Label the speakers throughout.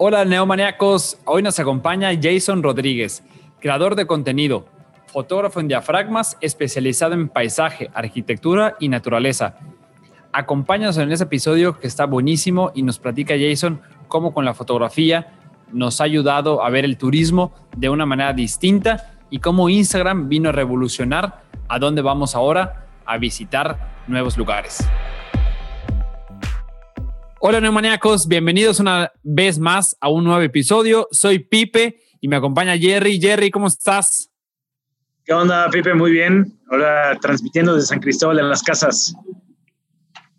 Speaker 1: Hola neomaniacos, hoy nos acompaña Jason Rodríguez, creador de contenido, fotógrafo en diafragmas especializado en paisaje, arquitectura y naturaleza. Acompáñanos en ese episodio que está buenísimo y nos platica Jason cómo con la fotografía nos ha ayudado a ver el turismo de una manera distinta y cómo Instagram vino a revolucionar a dónde vamos ahora a visitar nuevos lugares. Hola neumaniacos, bienvenidos una vez más a un nuevo episodio. Soy Pipe y me acompaña Jerry. Jerry, ¿cómo estás?
Speaker 2: ¿Qué onda, Pipe? Muy bien. Hola, transmitiendo desde San Cristóbal en las casas.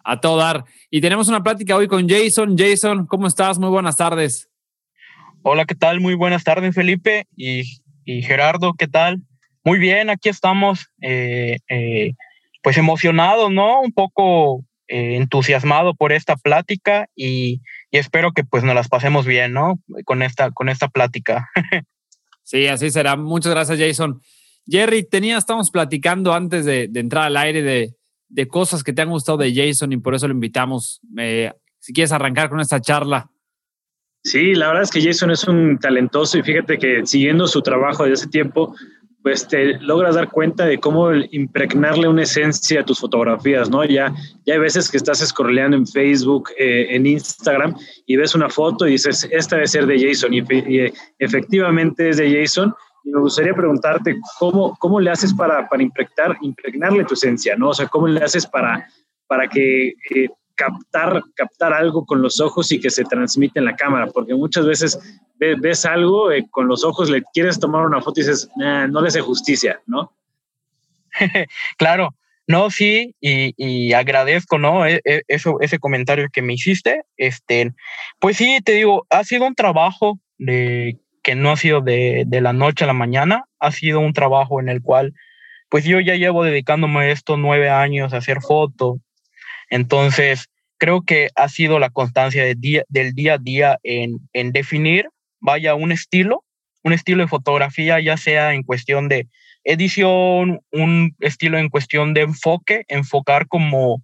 Speaker 1: A todo dar. Y tenemos una plática hoy con Jason. Jason, ¿cómo estás? Muy buenas tardes.
Speaker 3: Hola, ¿qué tal? Muy buenas tardes, Felipe y, Gerardo, ¿qué tal? Muy bien, aquí estamos, eh, eh, pues emocionados, ¿no? Un poco eh, entusiasmado por esta plática y, espero que pues nos las pasemos bien, ¿no? Con esta, con esta plática.
Speaker 1: sí, así será. Muchas gracias, Jason. Jerry, tenía, estamos platicando antes de, entrar al aire de, cosas que te han gustado de Jason y por eso lo invitamos. si quieres arrancar con esta charla.
Speaker 2: Sí, la verdad es que Jason es un talentoso y fíjate que siguiendo su trabajo desde ese tiempo, pues te logras dar cuenta de cómo impregnarle una esencia a tus fotografías, ¿no? Ya, ya hay veces que estás scrolleando en Facebook, eh, en Instagram, y ves una foto y dices, esta debe ser de Jason, y, efectivamente es de Jason. Y me gustaría preguntarte, ¿cómo, cómo le haces para, para impregnar, impregnarle tu esencia, ¿no? O sea, ¿cómo le haces para, para que eh, captar, captar algo con los ojos y que se transmite en la cámara, porque muchas veces ves, algo eh, con los ojos, le quieres tomar una foto y dices, no le hace justicia, ¿no?
Speaker 3: claro, no, sí, y, agradezco, ¿no? E, e, eso, ese comentario que me hiciste. Este, pues sí, te digo, ha sido un trabajo de, que no ha sido de, de la noche a la mañana, ha sido un trabajo en el cual, pues yo ya llevo dedicándome estos nueve años a hacer fotos, entonces, creo que ha sido la constancia del día, a día en definir, vaya, un estilo, un estilo de fotografía, ya sea en cuestión de edición, un estilo en cuestión de enfoque, enfocar como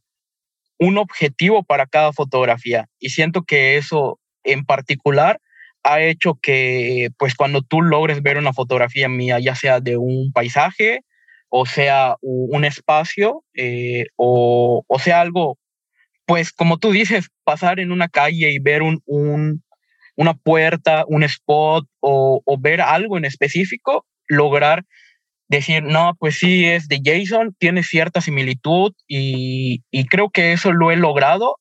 Speaker 3: un objetivo para cada fotografía. Y siento que eso en particular ha hecho que, pues cuando tú logres ver una fotografía mía, ya sea de un paisaje, o sea un espacio, eh, o, o, sea algo, pues como tú dices, pasar en una calle y ver un, un una puerta, un spot o, o, ver algo en específico, lograr decir, no, pues sí, es de Jason, tiene cierta similitud y, y creo que eso lo he logrado,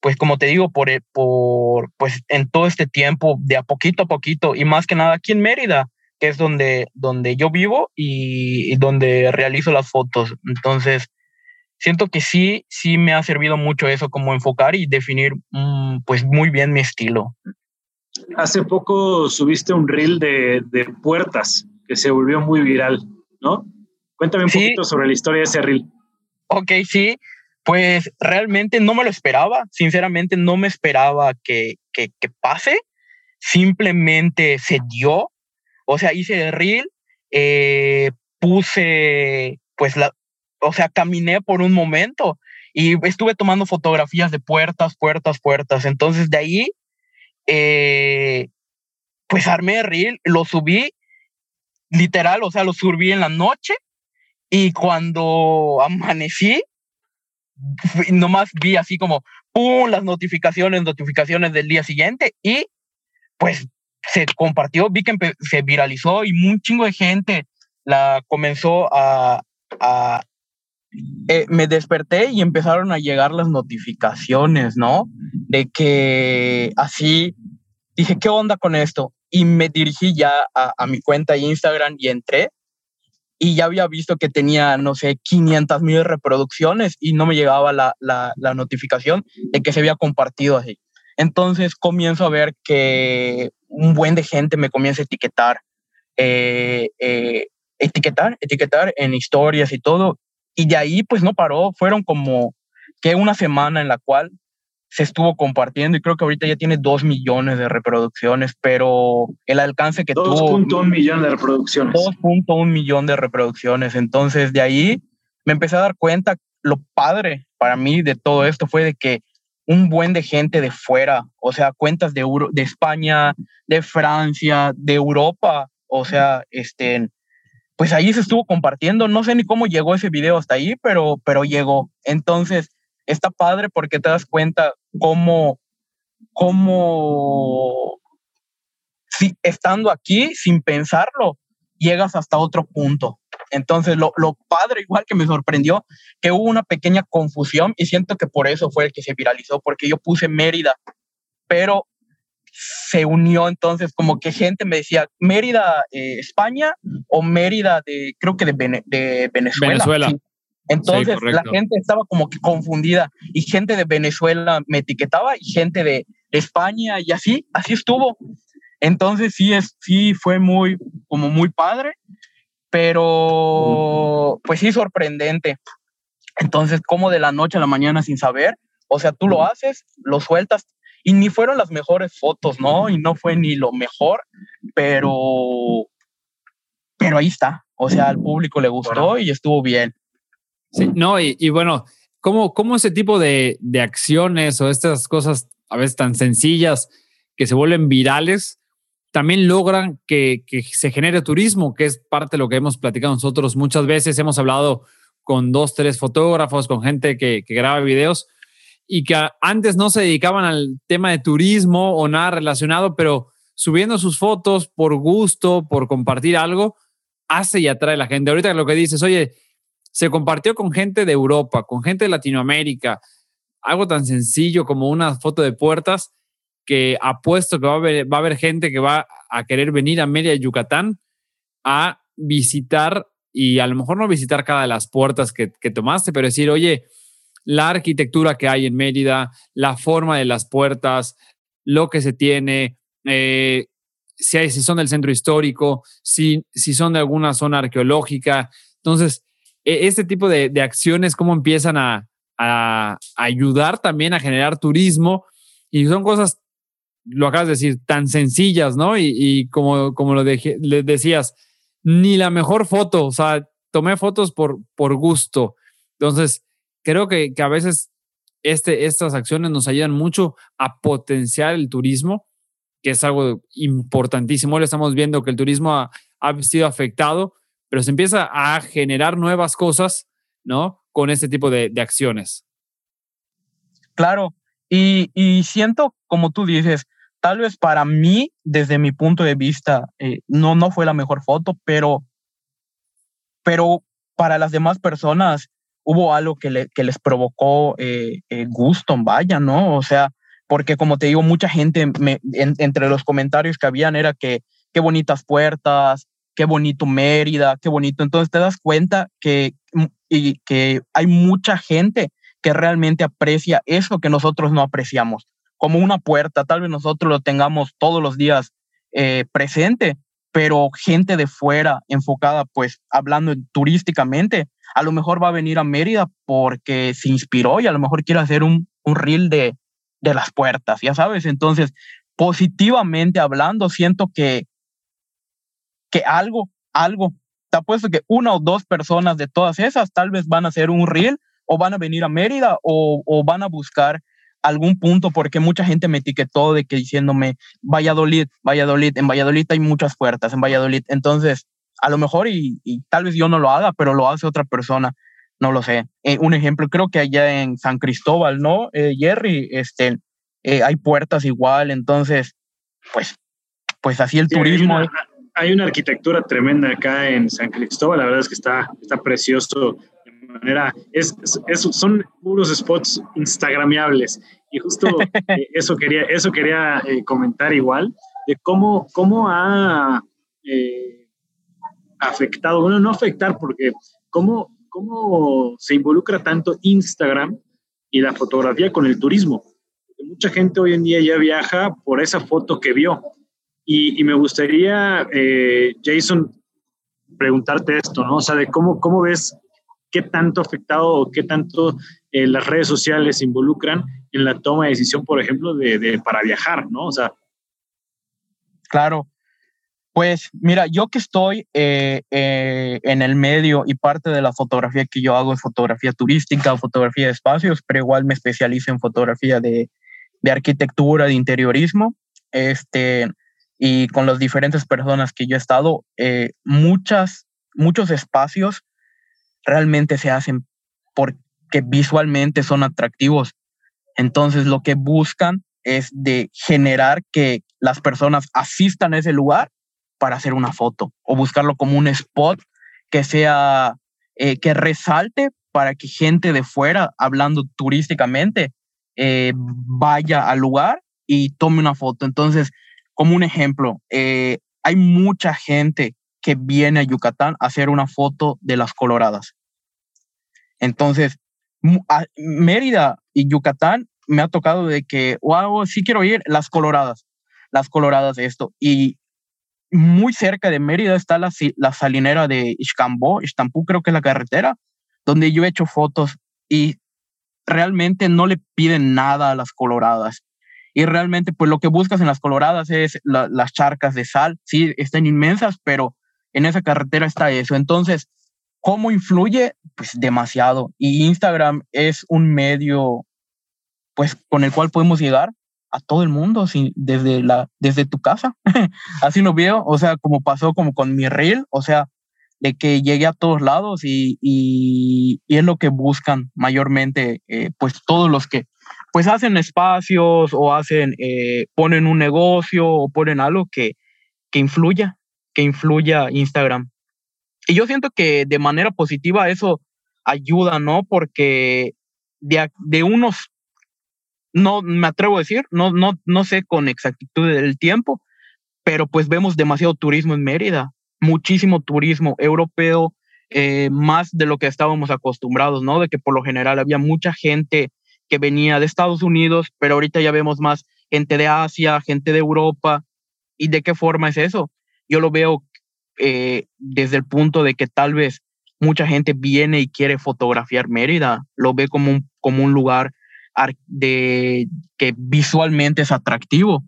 Speaker 3: pues como te digo, por, por, pues en todo este tiempo, de a poquito a poquito y más que nada aquí en Mérida, que es donde, donde yo vivo y, donde realizo las fotos. Entonces, siento que sí, sí me ha servido mucho eso como enfocar y definir mm, pues muy bien mi estilo.
Speaker 2: Hace poco subiste un reel de, de puertas que se volvió muy viral, ¿no? Cuéntame un poquito sobre la historia de ese reel.
Speaker 3: Ok, sí, pues realmente no me lo esperaba, sinceramente no me esperaba que, que, que pase, simplemente se dio o sea, hice el reel, eh, puse, pues, la, o sea, caminé por un momento y estuve tomando fotografías de puertas, puertas, puertas. Entonces, de ahí, eh, pues armé el reel, lo subí, literal, o sea, lo subí en la noche y cuando amanecí, nomás vi así como, ¡pum!, las notificaciones, notificaciones del día siguiente y pues se compartió, vi que se viralizó y un chingo de gente la comenzó a... Eh, me desperté y empezaron a llegar las notificaciones, ¿no? De que así dije, ¿qué onda con esto? Y me dirigí ya a, mi cuenta de Instagram y entré. y ya había visto que tenía, no sé, 500 mil reproducciones y no me llegaba la, la, notificación de que se había compartido así. Entonces comienzo a ver que un buen de gente me comienza a etiquetar, eh, eh, etiquetar, etiquetar en historias y todo. Y de ahí pues no paró, fueron como que una semana en la cual se estuvo compartiendo y creo que ahorita ya tiene dos millones de reproducciones, pero el alcance que tuvo...
Speaker 2: 2.1 millón de reproducciones.
Speaker 3: 2.1 millón de reproducciones. Entonces de ahí me empecé a dar cuenta, lo padre para mí de todo esto fue de que un buen de gente de fuera, o sea, cuentas de, Euro, de España, de Francia, de Europa, o sea, este, pues ahí se estuvo compartiendo. No sé ni cómo llegó ese video hasta ahí, pero, pero llegó. Entonces, está padre porque te das cuenta cómo, cómo si, estando aquí sin pensarlo, llegas hasta otro punto. Entonces, lo, lo, padre, igual que me sorprendió, que hubo una pequeña confusión y siento que por eso fue el que se viralizó, porque yo puse Mérida, pero se unió entonces como que gente me decía Mérida, eh, España o Mérida de, creo que de, de Venezuela.
Speaker 1: Venezuela.
Speaker 3: Entonces la gente estaba como que confundida y gente de Venezuela me etiquetaba y gente de, España y así, así estuvo. Entonces sí, es, sí fue muy, como muy padre, pero pues sí sorprendente. Entonces, como de la noche a la mañana sin saber, o sea, tú lo haces, lo sueltas y ni fueron las mejores fotos, ¿no? Y no fue ni lo mejor, pero, pero ahí está. O sea, al público le gustó y estuvo bien.
Speaker 1: Sí, no, y, bueno, ¿cómo, ¿cómo, ese tipo de, de, acciones o estas cosas a veces tan sencillas que se vuelven virales también logran que, se genere turismo, que es parte de lo que hemos platicado nosotros muchas veces. Hemos hablado con dos, tres fotógrafos, con gente que, graba videos y que antes no se dedicaban al tema de turismo o nada relacionado, pero subiendo sus fotos por gusto, por compartir algo, hace y atrae la gente. Ahorita lo que dices, oye, se compartió con gente de Europa, con gente de Latinoamérica, algo tan sencillo como una foto de puertas que apuesto que va a haber, va a haber gente que va a querer venir a Mérida, Yucatán, a visitar y a lo mejor no visitar cada de las puertas que, tomaste, pero decir, oye, la arquitectura que hay en Mérida, la forma de las puertas, lo que se tiene, eh, si, hay, si son del centro histórico, si, si son de alguna zona arqueológica. Entonces, e, este tipo de, acciones, cómo empiezan a, ayudar también a generar turismo y son cosas, lo acabas de decir, tan sencillas, ¿no? Y, como, como lo le decías, ni la mejor foto, o sea, tomé fotos por, por gusto. Entonces, creo que, a veces este, estas acciones nos ayudan mucho a potenciar el turismo, que es algo importantísimo. Le estamos viendo que el turismo ha, ha sido afectado pero se empieza a generar nuevas cosas, ¿no? Con este tipo de, acciones.
Speaker 3: Claro, y, siento, como tú dices, tal vez para mí, desde mi punto de vista, eh, no, no fue la mejor foto, pero, pero para las demás personas hubo algo que, les provocó eh, eh, gusto, vaya, ¿no? O sea, porque como te digo, mucha gente entre los comentarios que habían era que qué bonitas puertas, qué bonito Mérida, qué bonito. Entonces te das cuenta que, mm, y, que hay mucha gente que realmente aprecia eso que nosotros no apreciamos, como una puerta. Tal vez nosotros lo tengamos todos los días eh, presente, pero gente de fuera enfocada, pues hablando turísticamente, a lo mejor va a venir a Mérida porque se inspiró y a lo mejor quiere hacer un, un reel de, de las puertas, ya sabes. Entonces, positivamente hablando, siento que que algo, algo, te apuesto que una o dos personas de todas esas tal vez van a hacer un reel o van a venir a Mérida o, van a buscar algún punto porque mucha gente me etiquetó de que diciéndome Valladolid, Valladolid, en Valladolid hay muchas puertas, en Valladolid. Entonces, a lo mejor y, tal vez yo no lo haga, pero lo hace otra persona, no lo sé. Eh, un ejemplo, creo que allá en San Cristóbal, ¿no? Eh, Jerry, este, eh, hay puertas igual, entonces, pues, pues así el turismo
Speaker 2: hay una arquitectura tremenda acá en San Cristóbal, la verdad es que está, está precioso manera, es, son puros spots instagramiables y justo eh, eso quería, eso quería eh, comentar igual, de cómo, cómo ha, eh, afectado, bueno, no afectar, porque cómo, cómo se involucra tanto Instagram y la fotografía con el turismo. mucha gente hoy en día ya viaja por esa foto que vio. Y, me gustaría, Jason, preguntarte esto, ¿no? O sea, de cómo, cómo ves qué tanto afectado o qué tanto eh, las redes sociales se involucran en la toma de decisión, por ejemplo, de, para viajar, ¿no? O sea.
Speaker 3: Claro. Pues mira, yo que estoy eh, eh, en el medio y parte de la fotografía que yo hago es fotografía turística, fotografía de espacios, pero igual me especializo en fotografía de, de arquitectura, de interiorismo. Este, y con las diferentes personas que yo he estado, muchas, muchos espacios realmente se hacen porque visualmente son atractivos. Entonces lo que buscan es de generar que las personas asistan a ese lugar para hacer una foto o buscarlo como un spot que sea, eh, que resalte para que gente de fuera, hablando turísticamente, eh, vaya al lugar y tome una foto. Entonces, como un ejemplo, eh, hay mucha gente que viene a Yucatán a hacer una foto de las coloradas. Entonces, Mérida y Yucatán me ha tocado de que, wow, sí quiero ir, las coloradas, las coloradas de esto. Y muy cerca de Mérida está la, salinera de Ixcambó, Ixtampú creo que es la carretera, donde yo he hecho fotos y realmente no le piden nada a las coloradas. Y realmente, pues lo que buscas en las coloradas es las charcas de sal. Sí, están inmensas, pero en esa carretera está eso. Entonces, ¿cómo influye? Pues demasiado. Y Instagram es un medio, pues, con el cual podemos llegar a todo el mundo desde, la, desde tu casa. Así lo veo, o sea, como pasó como con mi reel, o sea, de que llegué a todos lados y, y, es lo que buscan mayormente, eh, pues todos los que pues hacen espacios o hacen, eh, ponen un negocio o ponen algo que, que influya, que influya Instagram. Y yo siento que de manera positiva eso ayuda, ¿no? Porque de, de unos, no me atrevo a decir, no, no, no sé con exactitud del tiempo, pero pues vemos demasiado turismo en Mérida, muchísimo turismo europeo, eh, más de lo que estábamos acostumbrados, ¿no? De que por lo general había mucha gente que venía de Estados Unidos, pero ahorita ya vemos más gente de Asia, gente de Europa. ¿Y de qué forma es eso? Yo lo veo eh, desde el punto de que tal vez mucha gente viene y quiere fotografiar Mérida, lo ve como un, como un lugar de, que visualmente es atractivo.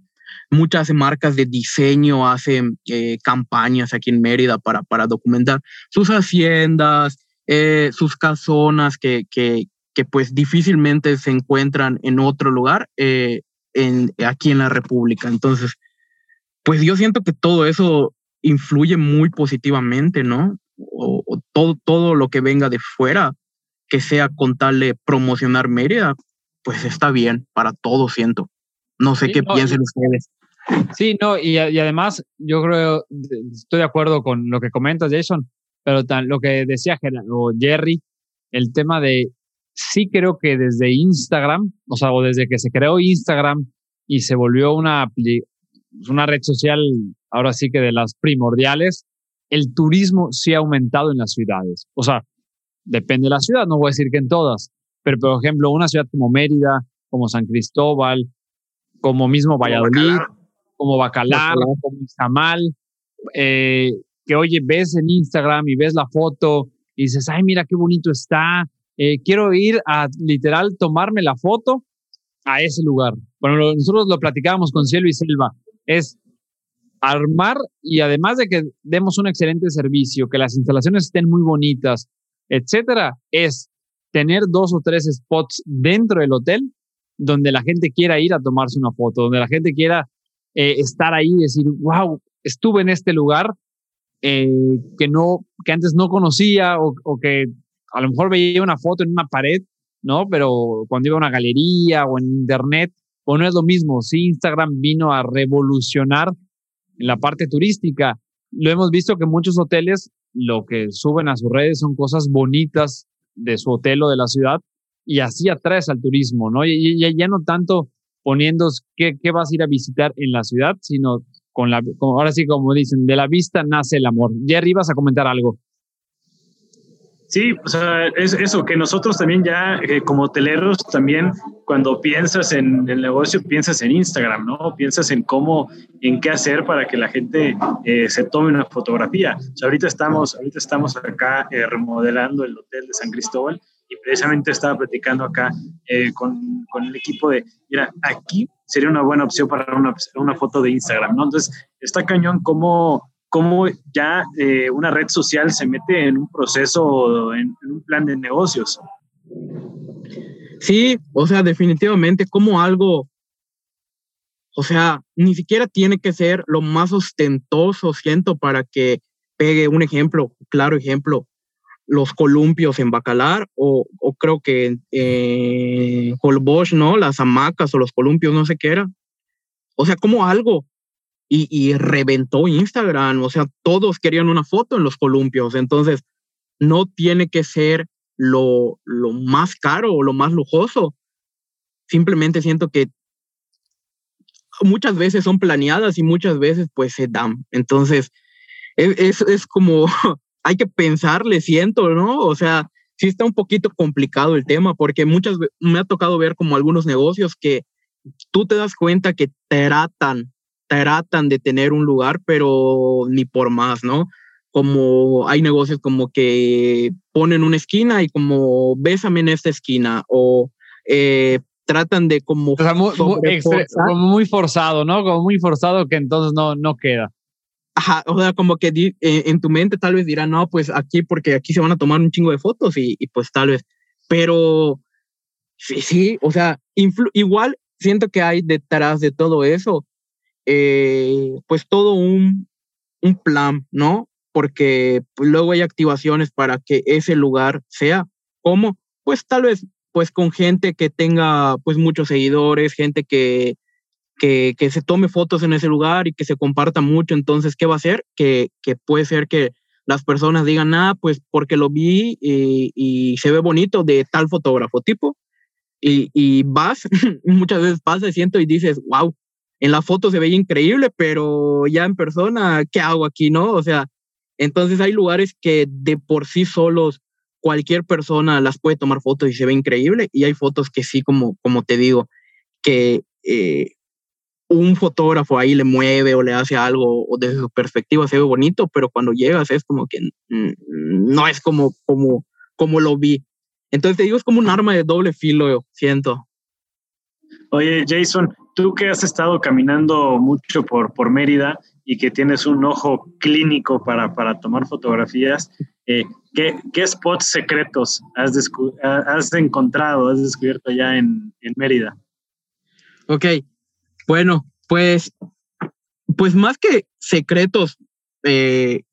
Speaker 3: Muchas marcas de diseño hacen eh, campañas aquí en Mérida para, para documentar sus haciendas, eh, sus casonas que, que, que pues difícilmente se encuentran en otro lugar en, aquí en la República. Entonces, pues yo siento que todo eso influye muy positivamente, ¿no? O, todo, todo lo que venga de fuera, que sea con tal de promocionar Mérida, pues está bien para todos, siento. No sé qué piensen ustedes.
Speaker 1: Sí, no, y, y, además yo creo, estoy de acuerdo con lo que comentas, Jason, pero tan, lo que decía Jerry, el tema de sí creo que desde Instagram, o sea, o desde que se creó Instagram y se volvió una, una red social, ahora sí que de las primordiales, el turismo sí ha aumentado en las ciudades. O sea, depende de la ciudad, no voy a decir que en todas, pero por ejemplo, una ciudad como Mérida, como San Cristóbal, como mismo Valladolid, como Bacalar, como Izamal, eh, que oye, ves en Instagram y ves la foto y dices, ay, mira qué bonito está, eh, quiero ir a literal tomarme la foto a ese lugar. Bueno, nosotros lo platicábamos con Cielo y Selva, es armar y además de que demos un excelente servicio, que las instalaciones estén muy bonitas, etcétera, es tener dos o tres spots dentro del hotel donde la gente quiera ir a tomarse una foto, donde la gente quiera eh, estar ahí y decir, wow, estuve en este lugar eh, que no, que antes no conocía o, o que a lo mejor veía una foto en una pared, ¿no? Pero cuando iba a una galería o en internet, o no es lo mismo. Sí, Instagram vino a revolucionar la parte turística. Lo hemos visto que muchos hoteles lo que suben a sus redes son cosas bonitas de su hotel o de la ciudad y así atraes al turismo, ¿no? Y, ya no tanto poniendo qué, qué vas a ir a visitar en la ciudad, sino
Speaker 4: con la, ahora sí, como dicen, de la vista nace el amor. Jerry, vas a comentar algo.
Speaker 2: Sí, o sea, es eso, que nosotros también ya eh, como hoteleros también cuando piensas en el negocio, piensas en Instagram, ¿no? Piensas en cómo, en qué hacer para que la gente eh, se tome una fotografía. O sea, ahorita estamos, ahorita estamos acá eh, remodelando el hotel de San Cristóbal y precisamente estaba platicando acá con, con, el equipo de, mira, aquí sería una buena opción para una, una foto de Instagram, ¿no? Entonces, está cañón cómo cómo ya eh, una red social se mete en un proceso, en, un plan de negocios.
Speaker 3: Sí, o sea, definitivamente como algo, o sea, ni siquiera tiene que ser lo más ostentoso, siento, para que pegue un ejemplo, claro ejemplo, los columpios en Bacalar o, creo que en eh, ¿no? Las hamacas o los columpios, no sé qué era. O sea, como algo y, reventó Instagram. O sea, todos querían una foto en los columpios. Entonces, no tiene que ser lo, lo más caro o lo más lujoso. Simplemente siento que muchas veces son planeadas y muchas veces pues se dan. Entonces, es, es, como, hay que pensarle, siento, ¿no? O sea, sí está un poquito complicado el tema porque muchas me ha tocado ver como algunos negocios que tú te das cuenta que tratan tratan de tener un lugar, pero ni por más, ¿no? Como hay negocios como que ponen una esquina y como bésame en esta esquina o eh, tratan de como...
Speaker 4: O sea, muy, como muy forzado, ¿no? Como muy forzado que entonces no, no queda.
Speaker 3: Ajá, o sea, como que eh, en tu mente tal vez dirán, no, pues aquí porque aquí se van a tomar un chingo de fotos y, y pues tal vez, pero sí, sí, o sea, igual siento que hay detrás de todo eso eh, pues todo un, un, plan, ¿no? Porque pues, luego hay activaciones para que ese lugar sea como, pues tal vez, pues con gente que tenga pues muchos seguidores, gente que, que, que se tome fotos en ese lugar y que se comparta mucho, entonces, ¿qué va a hacer? Que, que puede ser que las personas digan, ah, pues porque lo vi y, se ve bonito de tal fotógrafo tipo. Y, y vas, muchas veces pasa, siento y dices, wow, en la foto se veía increíble, pero ya en persona, ¿qué hago aquí, no? O sea, entonces hay lugares que de por sí solos cualquier persona las puede tomar fotos y se ve increíble, y hay fotos que sí, como, como te digo, que eh, un fotógrafo ahí le mueve o le hace algo, o desde su perspectiva se ve bonito, pero cuando llegas es como que no es como, como, como lo vi. Entonces te digo, es como un arma de doble filo, siento.
Speaker 2: Oye, Jason, tú que has estado caminando mucho por, por Mérida y que tienes un ojo clínico para, para tomar fotografías, eh, ¿qué, ¿qué, spots secretos has, has, encontrado, has descubierto ya en, en Mérida?
Speaker 3: Ok, bueno, pues, pues más que secretos, eh,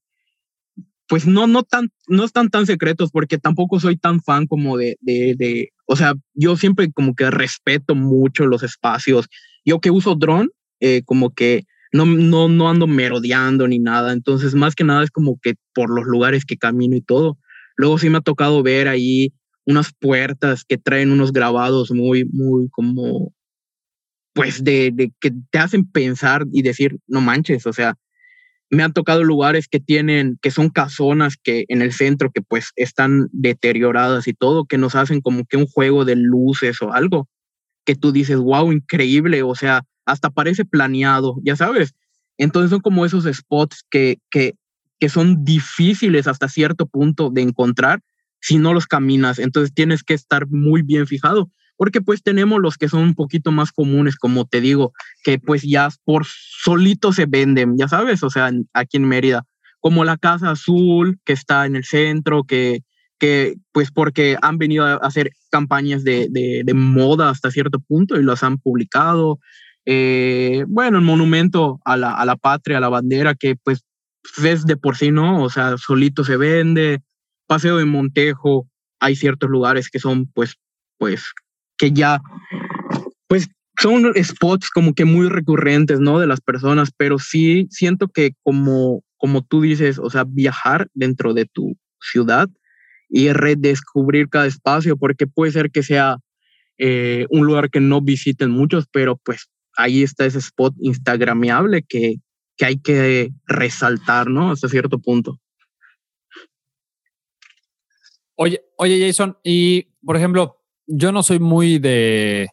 Speaker 3: pues no, no, tan, no están tan secretos porque tampoco soy tan fan como de, de, de, o sea, yo siempre como que respeto mucho los espacios yo que uso dron, eh, como que no, no, no ando merodeando ni nada. Entonces, más que nada es como que por los lugares que camino y todo. Luego sí me ha tocado ver ahí unas puertas que traen unos grabados muy, muy como, pues de, de que te hacen pensar y decir, no manches, o sea, me han tocado lugares que tienen, que son casonas que en el centro que pues están deterioradas y todo, que nos hacen como que un juego de luces o algo que tú dices, wow, increíble, o sea, hasta parece planeado, ya sabes. Entonces son como esos spots que, que, que son difíciles hasta cierto punto de encontrar si no los caminas. Entonces tienes que estar muy bien fijado, porque pues tenemos los que son un poquito más comunes, como te digo, que pues ya por solito se venden, ya sabes, o sea, aquí en Mérida, como la Casa Azul, que está en el centro, que que pues porque han venido a hacer campañas de, de, moda hasta cierto punto y las han publicado. Eh, bueno, el monumento a la, a la patria, a la bandera, que pues es de por sí, ¿no? O sea, solito se vende. Paseo de Montejo, hay ciertos lugares que son pues, pues, que ya, pues son spots como que muy recurrentes, ¿no? De las personas, pero sí siento que como, como tú dices, o sea, viajar dentro de tu ciudad y redescubrir cada espacio, porque puede ser que sea eh, un lugar que no visiten muchos, pero pues ahí está ese spot instagramiable que, que hay que resaltar, ¿no? Hasta cierto punto.
Speaker 1: Oye, oye, Jason, y por ejemplo, yo no soy muy de,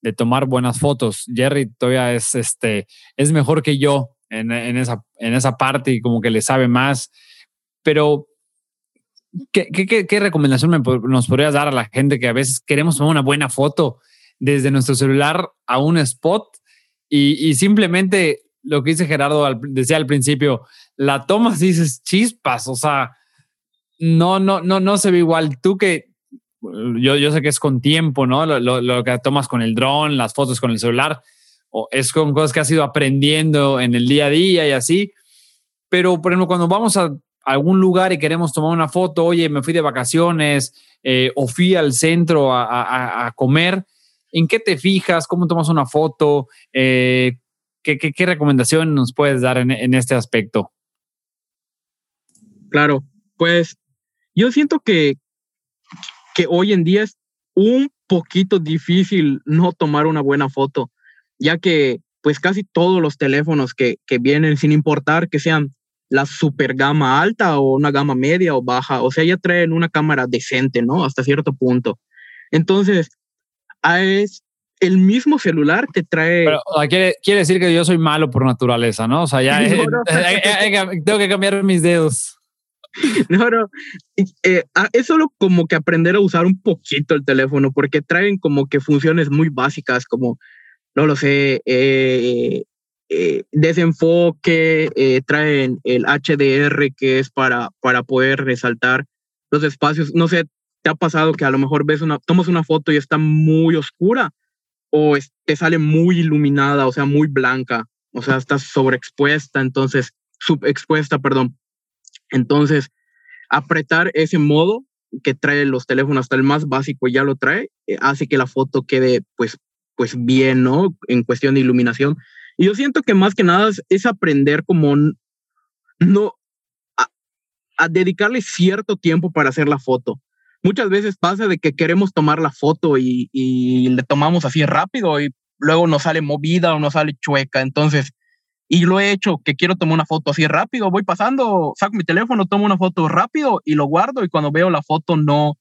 Speaker 1: de tomar buenas fotos. Jerry todavía es, este, es mejor que yo en, en, esa, en esa parte y como que le sabe más. Pero, ¿qué, qué, qué recomendación nos podrías dar a la gente que a veces queremos tomar una buena foto desde nuestro celular a un spot y, y simplemente lo que dice Gerardo decía al principio, la tomas y dices chispas, o sea, no, no, no, no se ve igual. Tú que yo, yo sé que es con tiempo, ¿no? Lo, lo, que tomas con el dron, las fotos con el celular, o es con cosas que has ido aprendiendo en el día a día y así. Pero, por ejemplo, cuando vamos a algún lugar y queremos tomar una foto, oye, me fui de vacaciones eh, o fui al centro a, a, a, comer, ¿en qué te fijas? ¿Cómo tomas una foto? Eh, ¿qué, qué, qué, recomendación nos puedes dar en, en este aspecto?
Speaker 3: Claro, pues yo siento que, que hoy en día es un poquito difícil no tomar una buena foto, ya que pues casi todos los teléfonos que, que vienen, sin importar que sean la super gama alta o una gama media o baja, o sea, ya traen una cámara decente, ¿no? Hasta cierto punto. Entonces, es el mismo celular te trae.
Speaker 1: Pero, quiere, quiere, decir que yo soy malo por naturaleza, ¿no? O sea, ya no, no. tengo que cambiar mis dedos.
Speaker 3: No, no, eh, es solo como que aprender a usar un poquito el teléfono, porque traen como que funciones muy básicas, como, no lo sé, eh, eh, desenfoque, eh, traen el HDR que es para, para poder resaltar los espacios. No sé, ¿te ha pasado que a lo mejor ves una, tomas una foto y está muy oscura o te sale muy iluminada, o sea, muy blanca, o sea, está sobreexpuesta, entonces, subexpuesta, perdón. Entonces, apretar ese modo que trae los teléfonos, hasta el más básico ya lo trae, eh, hace que la foto quede pues, pues bien, ¿no? En cuestión de iluminación. Y yo siento que más que nada es, aprender como no a, dedicarle cierto tiempo para hacer la foto. Muchas veces pasa de que queremos tomar la foto y, y le tomamos así rápido y luego nos sale movida o nos sale chueca. Entonces, y lo he hecho, que quiero tomar una foto así rápido, voy pasando, saco mi teléfono, tomo una foto rápido y lo guardo y cuando veo la foto no,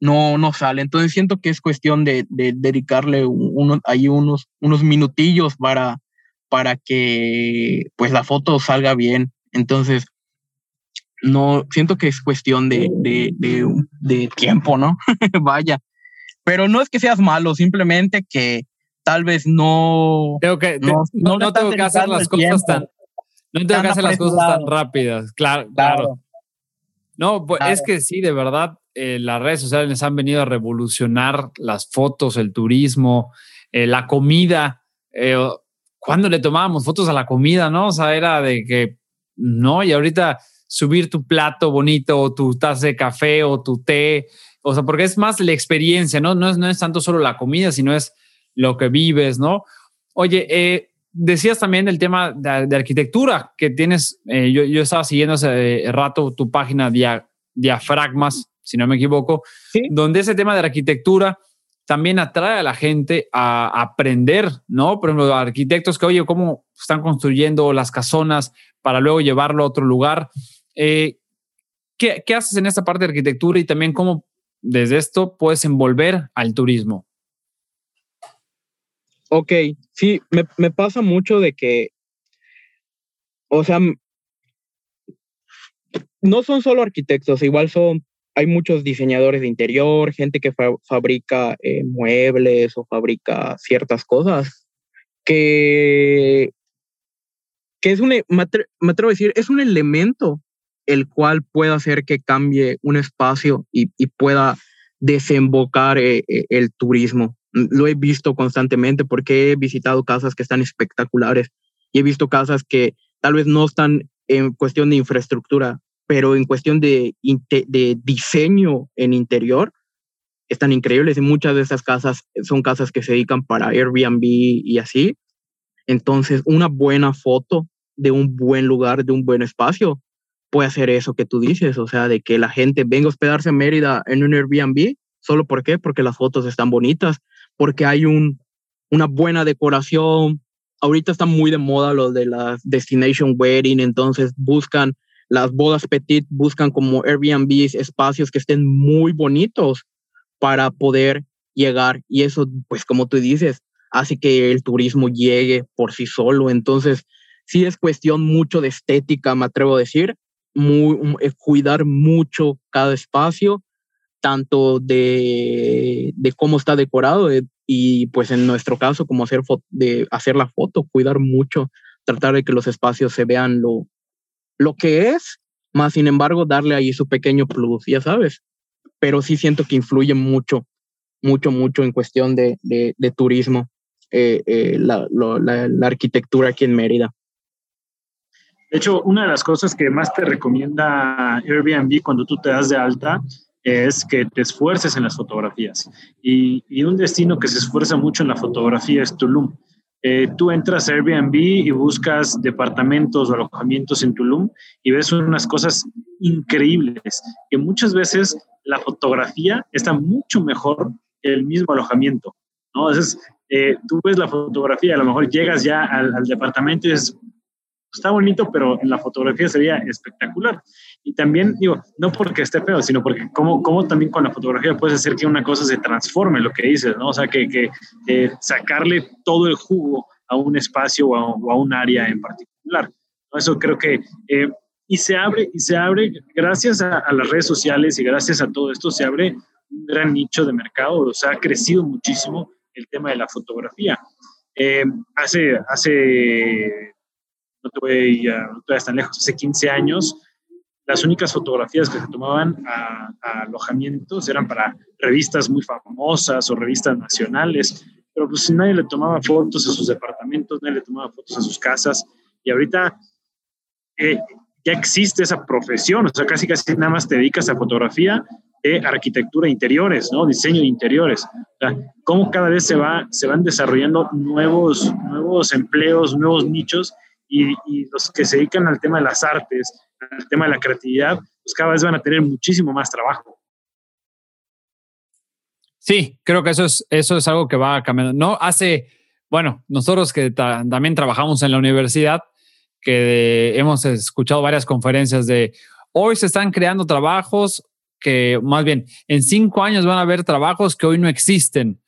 Speaker 3: no, no sale. Entonces siento que es cuestión de, de dedicarle uno, ahí unos, unos minutillos para, para que pues la foto salga bien. Entonces, no, siento que es cuestión de, de, de, de tiempo, ¿no? Vaya. Pero no es que seas malo, simplemente que tal vez no.
Speaker 1: Tengo que, no, no, no tengo que hacer las cosas tan. No tengo que hacer las cosas tan rápidas. Claro, claro. No, pues claro. es que sí, de verdad, eh, las redes sociales han venido a revolucionar las fotos, el turismo, eh, la comida. Eh, cuando le tomábamos fotos a la comida, ¿no? O sea, era de que no, y ahorita subir tu plato bonito, o tu taza de café o tu té, o sea, porque es más la experiencia, ¿no? No es, no es tanto solo la comida, sino es lo que vives, ¿no? Oye, eh, decías también el tema de, de arquitectura que tienes, eh, yo, yo, estaba siguiendo hace rato tu página dia, Diafragmas, si no me equivoco, ¿Sí? donde ese tema de arquitectura también atrae a la gente a aprender, ¿no? Por ejemplo, arquitectos que, oye, cómo están construyendo las casonas para luego llevarlo a otro lugar. Eh, ¿qué, ¿Qué haces en esta parte de arquitectura y también cómo desde esto puedes envolver al turismo?
Speaker 3: Ok, sí, me, pasa mucho de que, o sea, no son solo arquitectos, igual son, hay muchos diseñadores de interior, gente que fa fabrica eh, muebles o fabrica ciertas cosas, que, que es un, me, me atrevo a decir, es un elemento el cual puede hacer que cambie un espacio y, pueda desembocar eh, eh, el turismo. Lo he visto constantemente porque he visitado casas que están espectaculares y he visto casas que tal vez no están en cuestión de infraestructura, pero en cuestión de, diseño en interior, están increíbles y muchas de esas casas son casas que se dedican para Airbnb y así. Entonces, una buena foto de un buen lugar, de un buen espacio, puede hacer eso que tú dices, o sea, de que la gente venga a hospedarse en Mérida en un Airbnb, ¿solo por qué? Porque las fotos están bonitas porque hay un, una buena decoración, ahorita está muy de moda lo de la destination wedding, entonces buscan las bodas petit, buscan como Airbnb espacios que estén muy bonitos para poder llegar y eso, pues como tú dices, hace que el turismo llegue por sí solo. Entonces, sí es cuestión mucho de estética, me atrevo a decir, muy, cuidar mucho cada espacio, tanto de, de cómo está decorado eh, y pues en nuestro caso, como hacer, de hacer la foto, cuidar mucho, tratar de que los espacios se vean lo, lo que es, más sin embargo darle ahí su pequeño plus, ya sabes. Pero sí siento que influye mucho, mucho, mucho en cuestión de, de, turismo, eh, eh, la, la, la arquitectura aquí en Mérida.
Speaker 2: De hecho, una de las cosas que más te recomienda Airbnb cuando tú te das de alta es que te esfuerces en las fotografías. Y, y un destino que se esfuerza mucho en la fotografía es Tulum. Eh, tú entras a Airbnb y buscas departamentos o alojamientos en Tulum y ves unas cosas increíbles, que muchas veces la fotografía está mucho mejor que el mismo alojamiento. ¿no? Entonces, eh, tú ves la fotografía, a lo mejor llegas ya al, al departamento y dices, está bonito, pero la fotografía sería espectacular. Y también, digo, no porque esté feo, sino porque cómo, cómo también con la fotografía puedes hacer que una cosa se transforme, lo que dices, ¿no? O sea, que, que sacarle todo el jugo a un espacio o a, un área en particular. Eso creo que... Eh, y se abre, y se abre, gracias a, las redes sociales y gracias a todo esto, se abre un gran nicho de mercado, o sea, ha crecido muchísimo el tema de la fotografía. Eh, hace, hace no te voy a, no te tan lejos, hace 15 años, las únicas fotografías que se tomaban a, alojamientos eran para revistas muy famosas o revistas nacionales, pero pues nadie le tomaba fotos a sus departamentos, nadie le tomaba fotos a sus casas, y ahorita eh, ya existe esa profesión, o sea, casi casi nada más te dedicas a fotografía de arquitectura de interiores, ¿no? Diseño de interiores. O sea, cómo cada vez se, va, se van desarrollando nuevos, nuevos empleos, nuevos nichos y, los que se dedican al tema de las artes, al tema de la creatividad, pues cada vez van a tener muchísimo más trabajo.
Speaker 1: Sí, creo que eso es, eso es algo que va cambiando. No hace, bueno, nosotros que también trabajamos en la universidad, que hemos escuchado varias conferencias de hoy se están creando trabajos que más bien en cinco años van a haber trabajos que hoy no existen.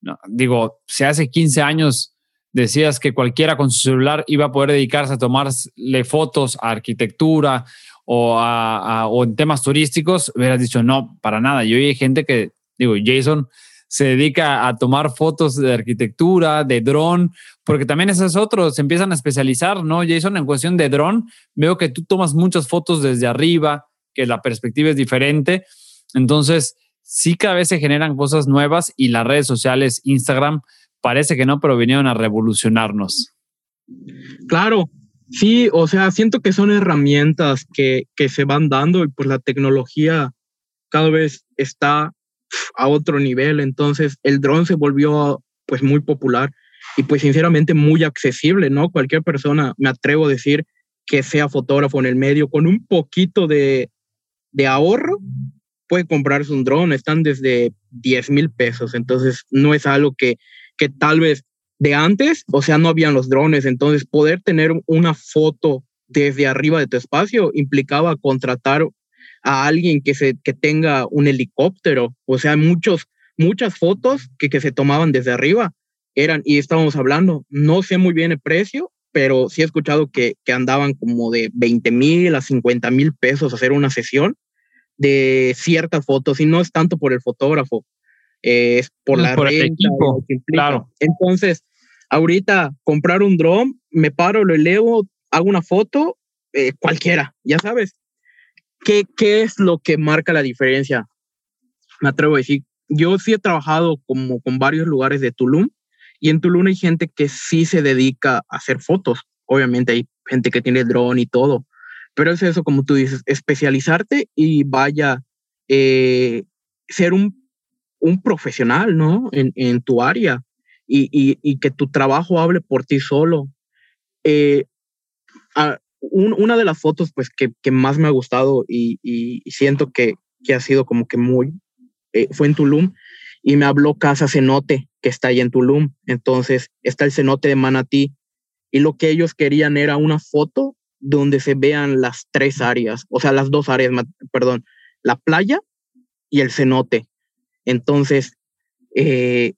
Speaker 1: No, digo, si hace 15 años decías que cualquiera con su celular iba a poder dedicarse a tomarle fotos a arquitectura o, a, o en temas turísticos, hubieras dicho no, para nada. Y hoy hay gente que, digo, Jason se dedica a tomar fotos de arquitectura, de dron, porque también esos otros se empiezan a especializar, ¿no? Jason, en cuestión de dron, veo que tú tomas muchas fotos desde arriba, que la perspectiva es diferente. Entonces, sí cada vez se generan cosas nuevas y las redes sociales, Instagram, parece que no, pero vinieron a revolucionarnos.
Speaker 3: Claro, sí, o sea, siento que son herramientas que, que se van dando y pues la tecnología cada vez está a otro nivel, entonces el dron se volvió pues muy popular y pues sinceramente muy accesible, ¿no? Cualquier persona, me atrevo a decir, que sea fotógrafo en el medio, con un poquito de, de ahorro, puede comprarse un dron, están desde 10 mil pesos, entonces no es algo que que tal vez de antes, o sea, no habían los drones, entonces poder tener una foto desde arriba de tu espacio implicaba contratar a alguien que, se, que tenga un helicóptero, o sea, muchos, muchas fotos que, que se tomaban desde arriba eran, y estábamos hablando, no sé muy bien el precio, pero sí he escuchado que, que andaban como de 20 mil a 50 mil pesos hacer una sesión de ciertas fotos, y no es tanto por el fotógrafo, es por la por equipo, claro. Entonces, ahorita comprar un dron, me paro, lo elevo, hago una foto, eh, cualquiera, ya sabes. ¿Qué, ¿Qué es lo que marca la diferencia? Me atrevo a decir, yo sí he trabajado como con varios lugares de Tulum y en Tulum hay gente que sí se dedica a hacer fotos. Obviamente hay gente que tiene dron y todo, pero es eso, como tú dices, especializarte y vaya, eh, ser un un profesional, ¿no? En, tu área y, que tu trabajo hable por ti solo. Eh, una de las fotos, pues, que, más me ha gustado y, siento que, que, ha sido como que muy, eh, fue en Tulum y me habló Casa Cenote, que está ahí en Tulum. Entonces, está el cenote de Manatí y lo que ellos querían era una foto donde se vean las tres áreas, o sea, las dos áreas, perdón, la playa y el cenote. Entonces, eh,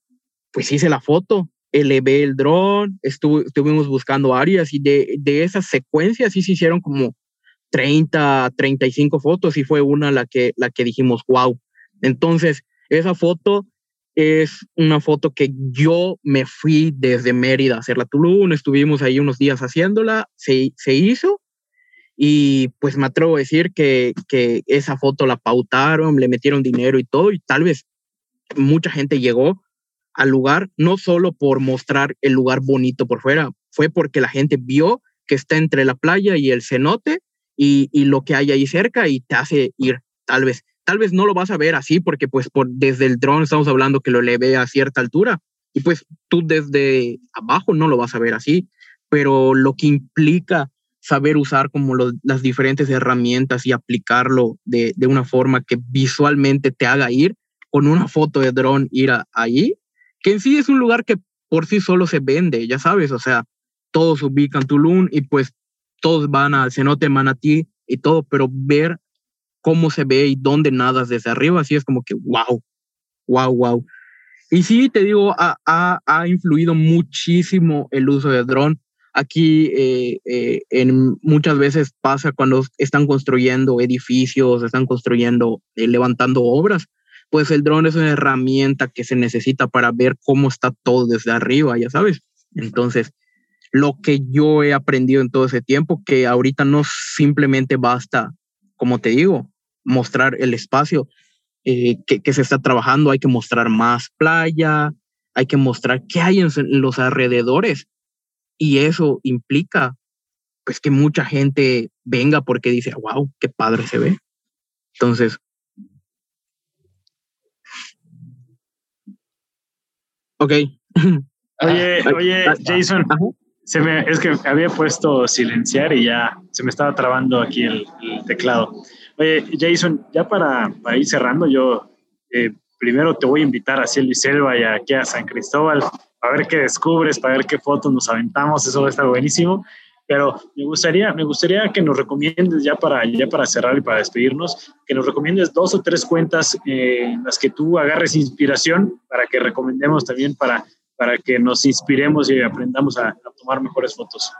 Speaker 3: pues hice la foto, elevé el dron, estuvimos buscando áreas y de, de esas secuencias sí se hicieron como 30, 35 fotos y fue una la que, la que dijimos, wow. Entonces, esa foto es una foto que yo me fui desde Mérida a hacerla Tulum, estuvimos ahí unos días haciéndola, se, se hizo y pues me atrevo a decir que, que esa foto la pautaron, le metieron dinero y todo y tal vez mucha gente llegó al lugar no solo por mostrar el lugar bonito por fuera, fue porque la gente vio que está entre la playa y el cenote y, lo que hay ahí cerca y te hace ir, tal vez. Tal vez no lo vas a ver así porque pues por, desde el dron estamos hablando que lo eleve a cierta altura y pues tú desde abajo no lo vas a ver así, pero lo que implica saber usar como las diferentes herramientas y aplicarlo de, una forma que visualmente te haga ir con una foto de dron, ir a, ahí, que en sí es un lugar que por sí solo se vende, ya sabes, o sea, todos ubican Tulum y pues todos van al cenote Manatí y todo, pero ver cómo se ve y dónde nadas desde arriba, así es como que wow, wow, wow. Y sí, te digo, ha, ha, influido muchísimo el uso del dron. Aquí eh, eh, en, muchas veces pasa cuando están construyendo edificios, están construyendo, eh, levantando obras, pues el dron es una herramienta que se necesita para ver cómo está todo desde arriba, ya sabes. Entonces, lo que yo he aprendido en todo ese tiempo, que ahorita no simplemente basta, como te digo, mostrar el espacio eh, que, se está trabajando, hay que mostrar más playa, hay que mostrar qué hay en, los alrededores. Y eso implica pues que mucha gente venga porque dice, wow, qué padre se ve. Entonces, ok.
Speaker 2: Oye, oye, Jason, se me, es que había puesto silenciar y ya se me estaba trabando aquí el teclado. Oye, Jason, ya para, ir cerrando, yo eh, primero te voy a invitar a Cielo y Selva y aquí a San Cristóbal a ver qué descubres, para ver qué fotos nos aventamos, eso va a estar buenísimo. Pero me gustaría, me gustaría que nos recomiendes ya para, ya para cerrar y para despedirnos, que nos recomiendes dos o tres cuentas eh, en las que tú agarres inspiración para que recomendemos también para, para que nos inspiremos y aprendamos a, tomar mejores fotos.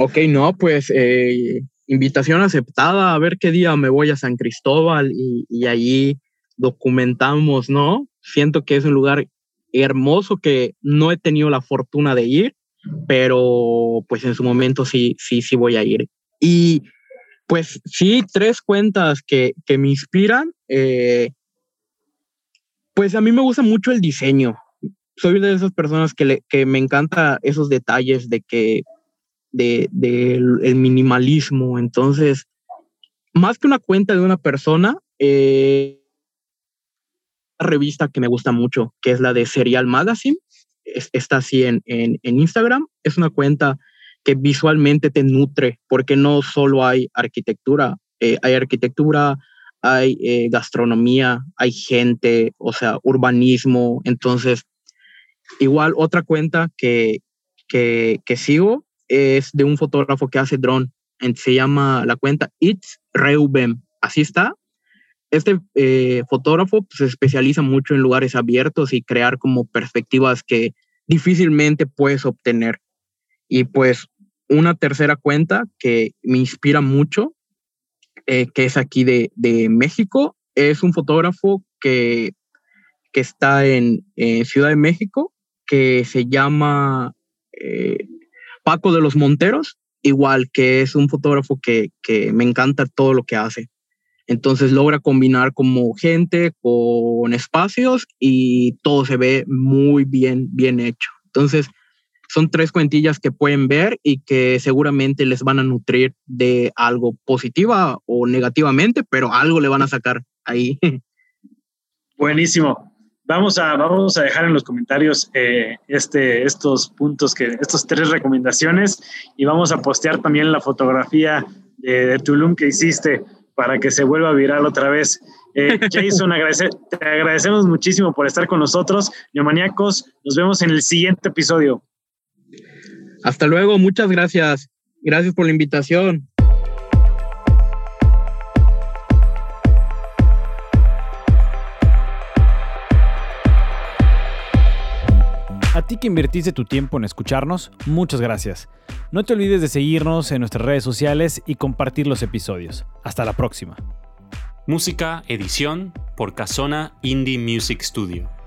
Speaker 3: Ok, no, pues eh, invitación aceptada, a ver qué día me voy a San Cristóbal y, y allí documentamos, ¿no? Siento que es un lugar hermoso que no he tenido la fortuna de ir, pero pues en su momento sí, sí, sí voy a ir. Y pues sí, tres cuentas que, que me inspiran. Eh, pues a mí me gusta mucho el diseño. Soy de esas personas que, le, que me encanta esos detalles de que de, el minimalismo. Entonces, más que una cuenta de una persona, eh, una revista que me gusta mucho, que es la de Serial Magazine, está así en, en, Instagram. Es una cuenta que visualmente te nutre, porque no solo hay arquitectura, eh, hay arquitectura, hay eh, gastronomía, hay gente, o sea, urbanismo. Entonces, igual otra cuenta que, que, que sigo es de un fotógrafo que hace drone. Se llama la cuenta It's Reuben. Así está. Este eh, fotógrafo pues, se especializa mucho en lugares abiertos y crear como perspectivas que difícilmente puedes obtener. Y pues una tercera cuenta que me inspira mucho, eh, que es aquí de, de, México, es un fotógrafo que, que está en Ciudad de México, que se llama eh, Paco de los Monteros, igual que es un fotógrafo que, me encanta todo lo que hace. Entonces logra combinar como gente con espacios y todo se ve muy bien, bien hecho. Entonces son tres cuentillas que pueden ver y que seguramente les van a nutrir de algo positiva o negativamente, pero algo le van a sacar ahí.
Speaker 2: Buenísimo. Vamos a, vamos a dejar en los comentarios eh, este, estos puntos, que, estos tres recomendaciones y vamos a postear también la fotografía de, Tulum que hiciste para que se vuelva viral otra vez. Eh, Jason, te agradecemos muchísimo por estar con nosotros. Neomaniacos, nos vemos en el siguiente episodio.
Speaker 3: Hasta luego, muchas gracias. Gracias por la invitación.
Speaker 5: Ti que invertiste tu tiempo en escucharnos, muchas gracias. No te olvides de seguirnos en nuestras redes sociales y compartir los episodios. Hasta la próxima.
Speaker 6: Música, edición por Casona Indie Music Studio.